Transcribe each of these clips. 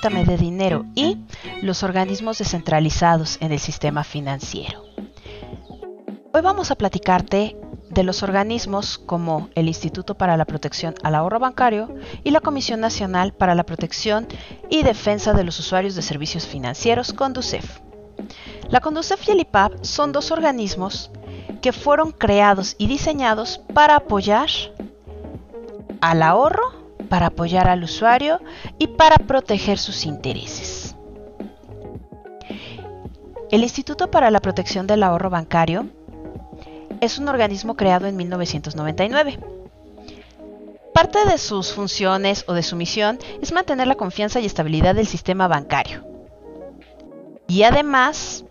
Cuéntame de Dinero y los organismos descentralizados en el sistema financiero. Hoy vamos a platicarte de los organismos como el Instituto para la Protección al Ahorro Bancario y la Comisión Nacional para la Protección y Defensa de los Usuarios de Servicios Financieros, CONDUCEF. La CONDUCEF y el IPAP son dos organismos que fueron creados y diseñados para apoyar al ahorro, para apoyar al usuario y para proteger sus intereses. El Instituto para la Protección del Ahorro Bancario es un organismo creado en 1999. Parte de sus funciones o de su misión es mantener la confianza y estabilidad del sistema bancario. Y además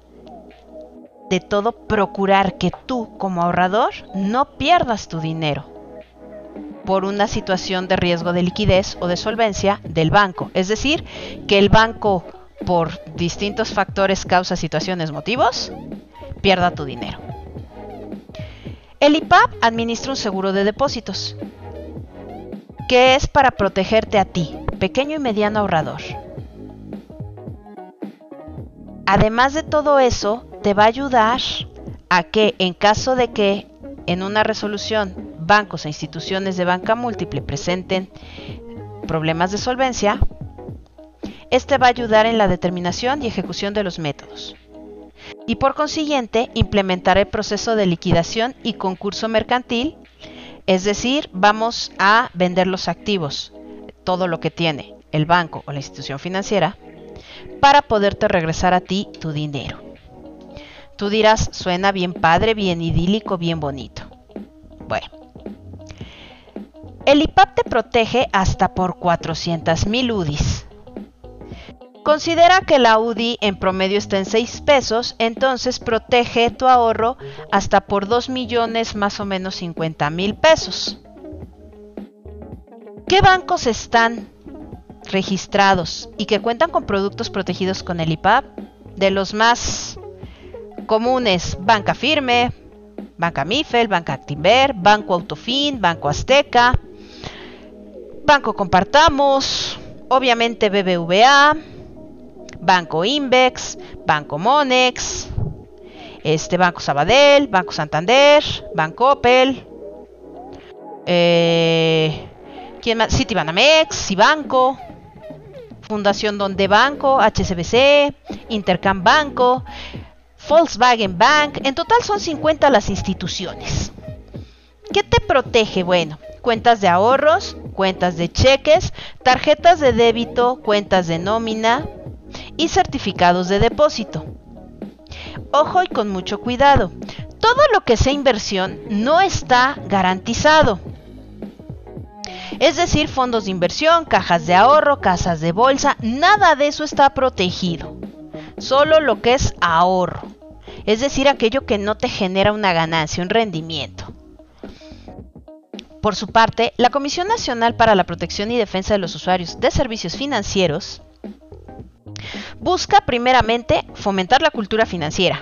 de todo, procurar que tú como ahorrador no pierdas tu dinero por una situación de riesgo de liquidez o de solvencia del banco. Es decir, que el banco por distintos factores, causas, situaciones, motivos, pierda tu dinero. El IPAP administra un seguro de depósitos, que es para protegerte a ti, pequeño y mediano ahorrador. Además de todo eso, te va a ayudar a que en caso de que en una resolución bancos e instituciones de banca múltiple presenten problemas de solvencia, este va a ayudar en la determinación y ejecución de los métodos y por consiguiente implementar el proceso de liquidación y concurso mercantil, es decir, vamos a vender los activos, todo lo que tiene el banco o la institución financiera, para poderte regresar a ti tu dinero. Tú dirás, suena bien padre, bien idílico, bien bonito. Bueno, el IPAP te protege hasta por 400 mil UDIs Considera que la UDI en promedio está en 6 pesos, entonces protege tu ahorro hasta por 2 millones más o menos 50 mil pesos. ¿Qué bancos están registrados y que cuentan con productos protegidos con el IPAP? De los más comunes, Banca Firme, Banca Mifel, Banca Actinver, Banco Autofin, Banco Azteca, Banco Compartamos, obviamente BBVA, Banco Invex, Banco Monex, este Banco Sabadell, Banco Santander, Banco Opel, eh, ¿quién? Citibanamex, Cibanco, Fundación Donde Banco, HSBC, Intercam Banco, Volkswagen Bank. En total son 50 las instituciones. ¿Qué te protege? Bueno, cuentas de ahorros, cuentas de cheques, tarjetas de débito, cuentas de nómina, y certificados de depósito. Ojo y con mucho cuidado. Todo lo que sea inversión no está garantizado. Es decir, fondos de inversión, cajas de ahorro, casas de bolsa, nada de eso está protegido. Solo lo que es ahorro. Es decir, aquello que no te genera una ganancia, un rendimiento. Por su parte, la Comisión Nacional para la Protección y Defensa de los Usuarios de Servicios Financieros busca primeramente fomentar la cultura financiera.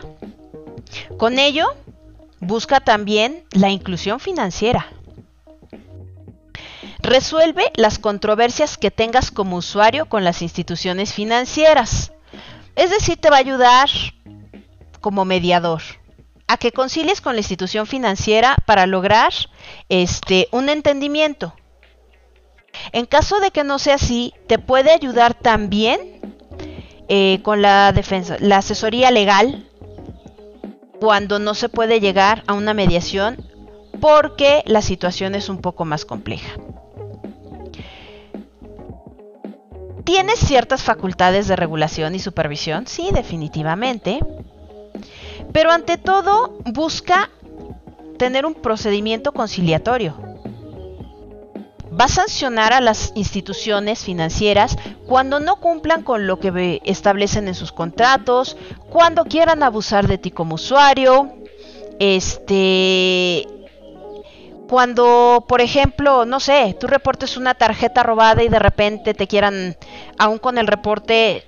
Con ello, busca también la inclusión financiera. Resuelve las controversias que tengas como usuario con las instituciones financieras. Es decir, te va a ayudar como mediador a que concilies con la institución financiera para lograr este un entendimiento. En caso de que no sea así, te puede ayudar también eh, con la defensa, la asesoría legal cuando no se puede llegar a una mediación porque la situación es un poco más compleja. ¿Tiene ciertas facultades de regulación y supervisión? Sí, definitivamente. Pero ante todo busca tener un procedimiento conciliatorio. Va a sancionar a las instituciones financieras cuando no cumplan con lo que establecen en sus contratos, cuando quieran abusar de ti como usuario, este cuando, por ejemplo, no sé, tú reportes una tarjeta robada y de repente te quieran, aún con el reporte,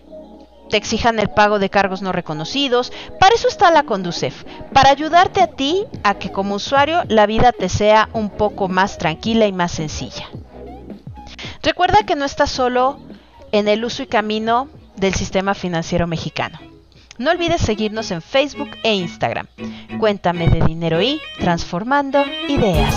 te exijan el pago de cargos no reconocidos. Para eso está la Conducef, para ayudarte a ti a que como usuario la vida te sea un poco más tranquila y más sencilla. Recuerda que no está solo en el uso y camino del sistema financiero mexicano. No olvides seguirnos en Facebook e Instagram. Cuéntame de dinero y transformando ideas.